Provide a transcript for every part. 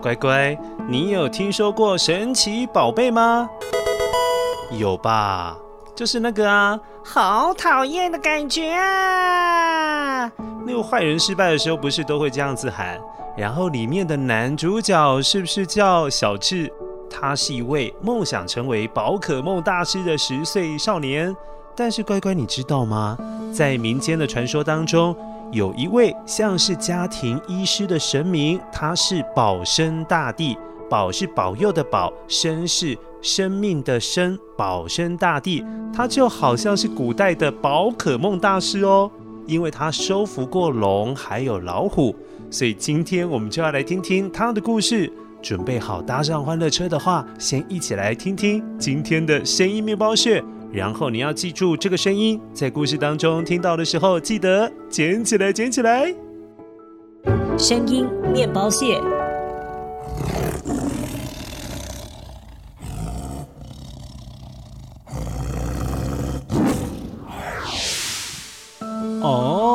乖乖，你有听说过神奇宝贝吗？有吧？就是那个啊，好讨厌的感觉啊！那个坏人失败的时候，不是都会这样子喊？然后里面的男主角是不是叫小智？他是一位梦想成为宝可梦大师的十岁少年。但是乖乖，你知道吗？在民间的传说当中，有一位像是家庭医师的神明，他是保生大帝。保是保佑的保，生是生命的生，保生大帝，他就好像是古代的宝可梦大师哦，因为他收服过龙还有老虎，所以今天我们就要来听听他的故事。准备好搭上欢乐车的话，先一起来听听今天的声音面包屑。然后你要记住这个声音，在故事当中听到的时候，记得捡起来，捡起来。声音面包屑。哦，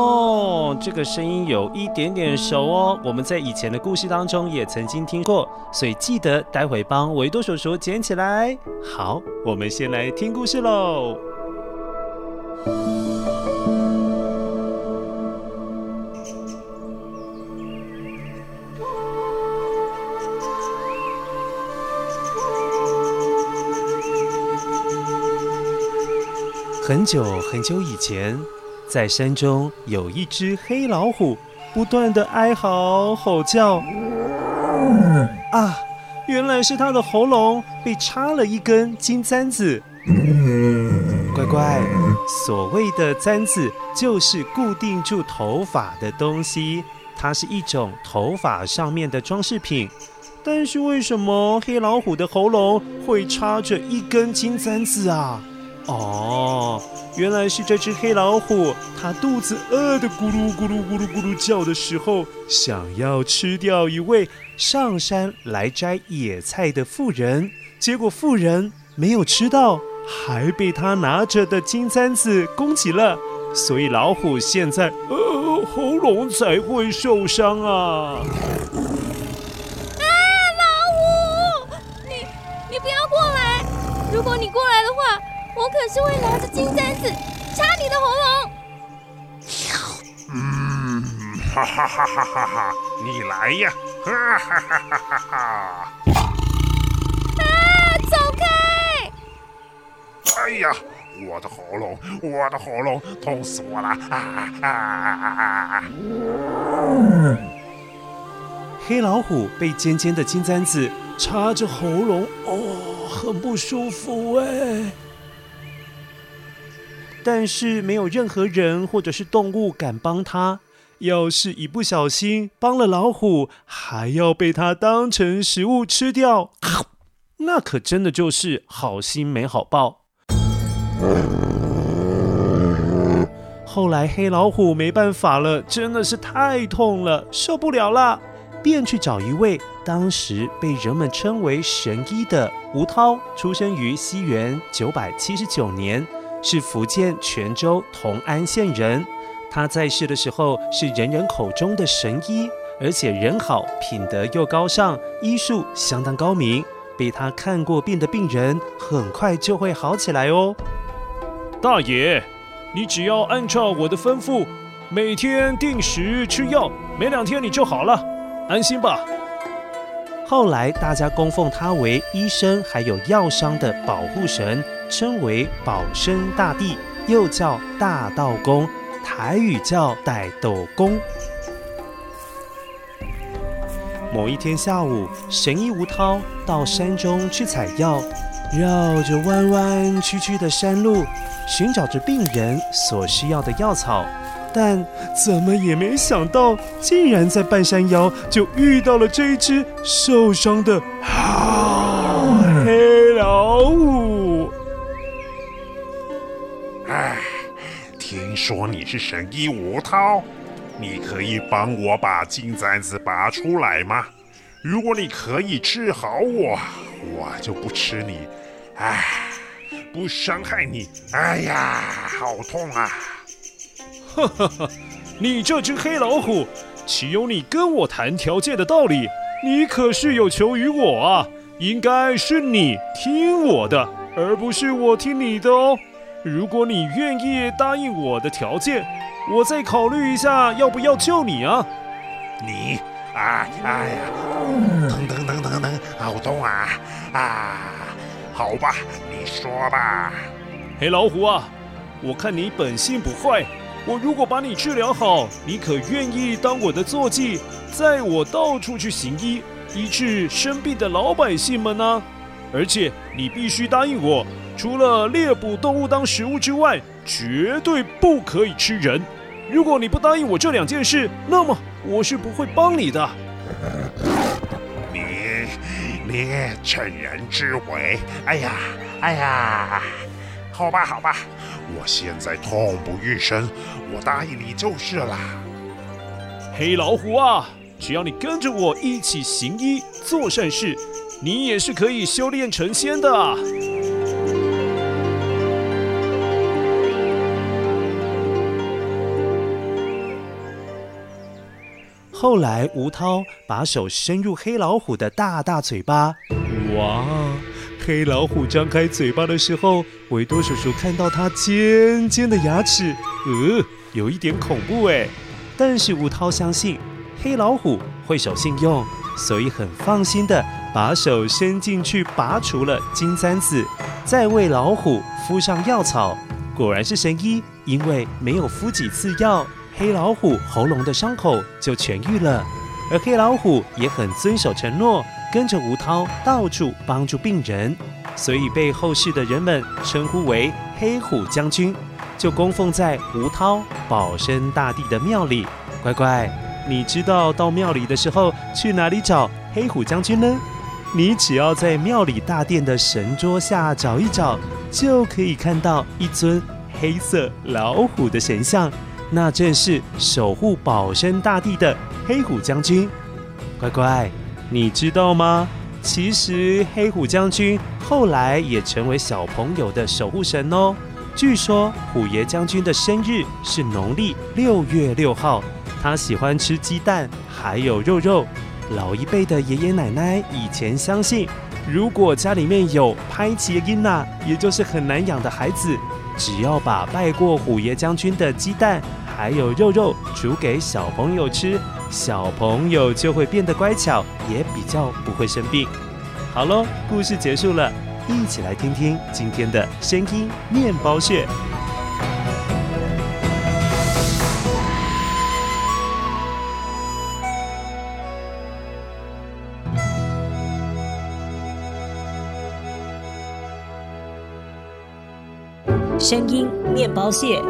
这个声音有一点点熟哦，我们在以前的故事当中也曾经听过，所以记得待会帮维多叔叔捡起来。好，我们先来听故事喽。很久很久以前。在山中有一只黑老虎，不断地哀嚎吼叫。啊，原来是它的喉咙被插了一根金簪子。乖乖，所谓的簪子就是固定住头发的东西，它是一种头发上面的装饰品。但是为什么黑老虎的喉咙会插着一根金簪子啊？哦，原来是这只黑老虎，它肚子饿得咕噜咕噜咕噜咕噜叫的时候，想要吃掉一位上山来摘野菜的妇人，结果妇人没有吃到，还被他拿着的金簪子攻击了，所以老虎现在呃喉咙才会受伤啊！啊，老虎，你你不要过来，如果你过来的话。我可是会拿着金簪子插你的喉咙。嗯，哈哈哈哈哈哈！你来呀，哈哈哈哈哈哈！啊，走开！哎呀，我的喉咙，我的喉咙，痛死我了！啊啊啊啊！黑老虎被尖尖的金簪子插着喉咙，哦，很不舒服哎。但是没有任何人或者是动物敢帮他。要是一不小心帮了老虎，还要被他当成食物吃掉，那可真的就是好心没好报。后来黑老虎没办法了，真的是太痛了，受不了了，便去找一位当时被人们称为神医的吴涛，出生于西元九百七十九年，是福建泉州同安县人。他在世的时候是人人口中的神医，而且人好，品德又高尚，医术相当高明。被他看过病的病人，很快就会好起来哦。大爷，你只要按照我的吩咐，每天定时吃药，没两天你就好了，安心吧。后来大家供奉他为医生，还有药商的保护神，称为保生大帝，又叫大道公，台语叫大斗公。某一天下午，神医吴涛到山中去采药，绕着弯弯曲曲的山路，寻找着病人所需要的药草。但怎么也没想到，竟然在半山腰就遇到了这一只受伤的黑老虎。说你是神医吴涛，你可以帮我把金簪子拔出来吗？如果你可以治好我，我就不吃你，哎，不伤害你。哎呀，好痛啊！哈哈哈！你这只黑老虎，岂有你跟我谈条件的道理？你可是有求于我啊！应该是你听我的，而不是我听你的哦。如果你愿意答应我的条件，我再考虑一下要不要救你啊。你啊，哎呀，疼疼疼疼疼，好痛啊！啊，好吧，你说吧。黑老虎啊，我看你本性不坏。我如果把你治疗好，你可愿意当我的坐骑，载我到处去行医，医治生病的老百姓们呢？而且你必须答应我，除了猎捕动物当食物之外，绝对不可以吃人。如果你不答应我这两件事，那么我是不会帮你的。你你趁人之危！哎呀哎呀！好吧好吧。我现在痛不欲生，我答应你就是了。黑老虎啊，只要你跟着我一起行医做善事，你也是可以修炼成仙的。后来吴涛把手伸入黑老虎的大大嘴巴，哇！黑老虎张开嘴巴的时候，维多叔叔看到它尖尖的牙齿，呃，有一点恐怖哎。但是吴涛相信黑老虎会守信用，所以很放心的把手伸进去拔除了金簪子，再为老虎敷上药草。果然是神医，因为没有敷几次药，黑老虎喉咙的伤口就痊愈了。而黑老虎也很遵守承诺。跟着吴涛到处帮助病人，所以被后世的人们称呼为黑虎将军，就供奉在吴涛保生大帝的庙里。乖乖，你知道到庙里的时候去哪里找黑虎将军呢？你只要在庙里大殿的神桌下找一找，就可以看到一尊黑色老虎的神像，那正是守护保生大帝的黑虎将军。乖乖。你知道吗？其实黑虎将军后来也成为小朋友的守护神哦。据说虎爷将军的生日是农历六月六号，他喜欢吃鸡蛋还有肉肉。老一辈的爷爷奶奶以前相信，如果家里面有拍奇音呐，也就是很难养的孩子，只要把拜过虎爷将军的鸡蛋还有肉肉煮给小朋友吃。小朋友就会变得乖巧，也比较不会生病。好喽，故事结束了，一起来听听今天的声音面包屑。声音面包屑。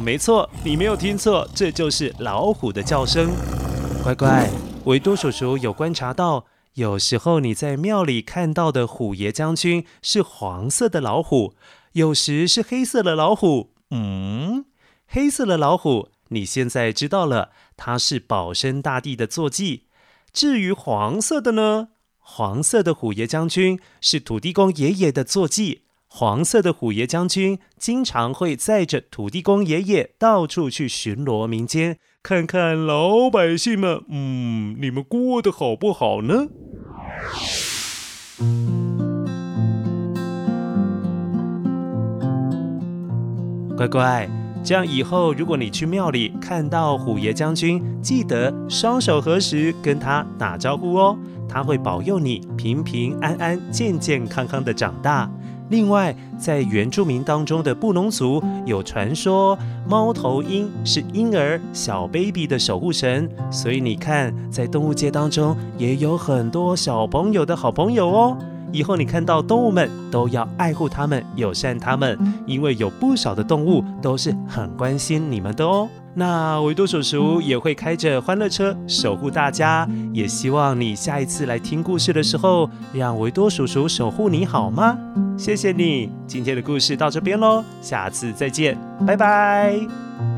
没错，你没有听错，这就是老虎的叫声。乖乖，维多叔叔有观察到，有时候你在庙里看到的虎爷将军是黄色的老虎，有时是黑色的老虎。嗯，黑色的老虎，你现在知道了，它是保生大帝的坐骑。至于黄色的呢？黄色的虎爷将军是土地公爷爷的坐骑。黄色的虎爷将军经常会载着土地公爷爷到处去巡逻民间，看看老百姓们，嗯，你们过得好不好呢？乖乖，这样以后如果你去庙里看到虎爷将军，记得双手合十跟他打招呼哦，他会保佑你平平安安、健健康康的长大。另外，在原住民当中的布农族有传说，猫头鹰是婴儿小 baby 的守护神，所以你看，在动物界当中也有很多小朋友的好朋友哦。以后你看到动物们都要爱护它们，友善它们，因为有不少的动物都是很关心你们的哦。那维多叔叔也会开着欢乐车守护大家，也希望你下一次来听故事的时候，让维多叔叔守护你好吗？谢谢你，今天的故事到这边喽，下次再见，拜拜。